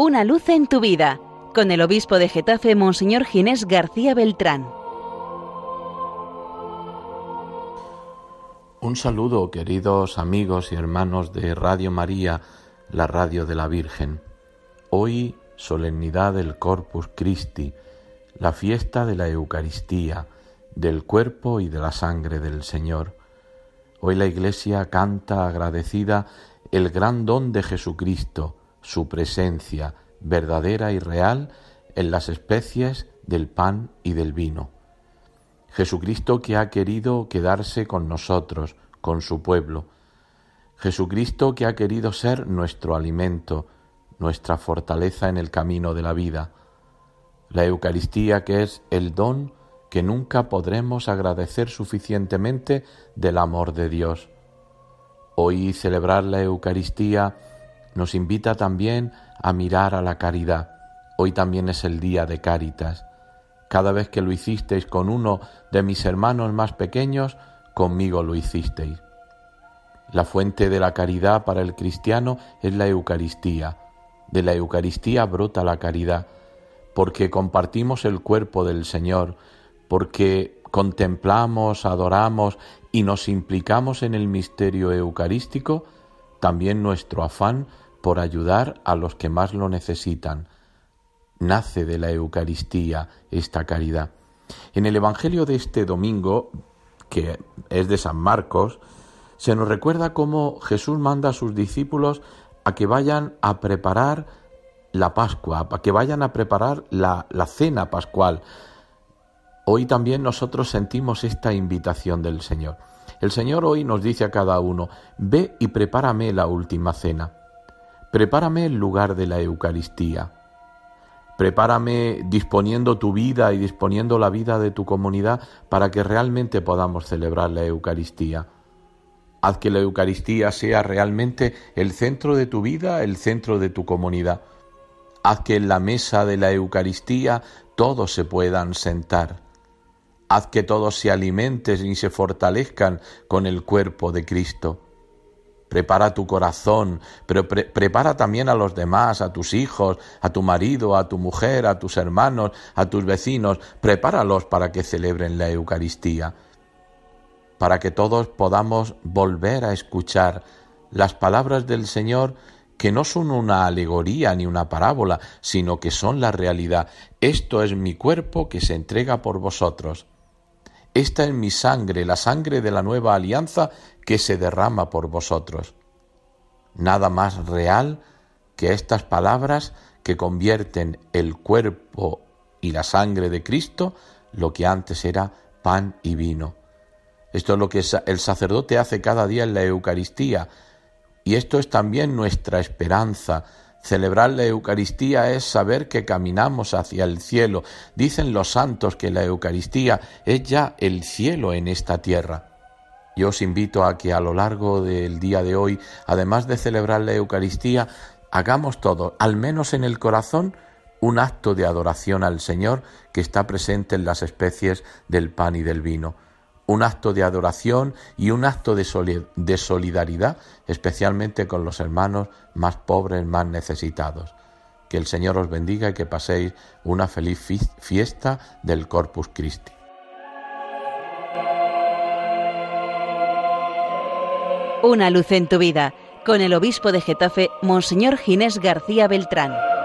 Una luz en tu vida, con el obispo de Getafe, Monseñor Ginés García Beltrán. Un saludo, queridos amigos y hermanos de Radio María, la radio de la Virgen. Hoy, solemnidad del Corpus Christi, la fiesta de la Eucaristía, del cuerpo y de la sangre del Señor. Hoy la Iglesia canta agradecida el gran don de Jesucristo, su presencia verdadera y real en las especies del pan y del vino. Jesucristo que ha querido quedarse con nosotros, con su pueblo. Jesucristo que ha querido ser nuestro alimento, nuestra fortaleza en el camino de la vida. La Eucaristía que es el don que nunca podremos agradecer suficientemente del amor de Dios. Hoy celebrar la Eucaristía nos invita también a mirar a la caridad. Hoy también es el día de Cáritas. Cada vez que lo hicisteis con uno de mis hermanos más pequeños, conmigo lo hicisteis. La fuente de la caridad para el cristiano es la Eucaristía. De la Eucaristía brota la caridad, porque compartimos el cuerpo del Señor, porque contemplamos, adoramos y nos implicamos en el misterio eucarístico, también nuestro afán por ayudar a los que más lo necesitan. Nace de la Eucaristía esta caridad. En el Evangelio de este domingo, que es de San Marcos, se nos recuerda cómo Jesús manda a sus discípulos a que vayan a preparar la Pascua, a que vayan a preparar la, la cena pascual, Hoy también nosotros sentimos esta invitación del Señor. El Señor hoy nos dice a cada uno, ve y prepárame la última cena. Prepárame el lugar de la Eucaristía. Prepárame disponiendo tu vida y disponiendo la vida de tu comunidad para que realmente podamos celebrar la Eucaristía. Haz que la Eucaristía sea realmente el centro de tu vida, el centro de tu comunidad. Haz que en la mesa de la Eucaristía todos se puedan sentar Haz que todos se alimenten y se fortalezcan con el cuerpo de Cristo. Prepara tu corazón, pero prepara también a los demás, a tus hijos, a tu marido, a tu mujer, a tus hermanos, a tus vecinos. Prepáralos para que celebren la Eucaristía, para que todos podamos volver a escuchar las palabras del Señor que no son una alegoría ni una parábola, sino que son la realidad. Esto es mi cuerpo que se entrega por vosotros. Esta es mi sangre, la sangre de la nueva alianza que se derrama por vosotros. Nada más real que estas palabras que convierten el cuerpo y la sangre de Cristo, lo que antes era pan y vino. Esto es lo que el sacerdote hace cada día en la Eucaristía, y esto es también nuestra esperanza, Celebrar la Eucaristía es saber que caminamos hacia el cielo. Dicen los santos que la Eucaristía es ya el cielo en esta tierra. Yo os invito a que a lo largo del día de hoy, además de celebrar la Eucaristía, hagamos todo, al menos en el corazón, un acto de adoración al Señor que está presente en las especies del pan y del vino un acto de adoración y un acto de, solidaridad, especialmente con los hermanos más pobres, más necesitados. Que el Señor os bendiga y que paséis una feliz fiesta del Corpus Christi. Una luz en tu vida, con el obispo de Getafe, Monseñor Ginés García Beltrán.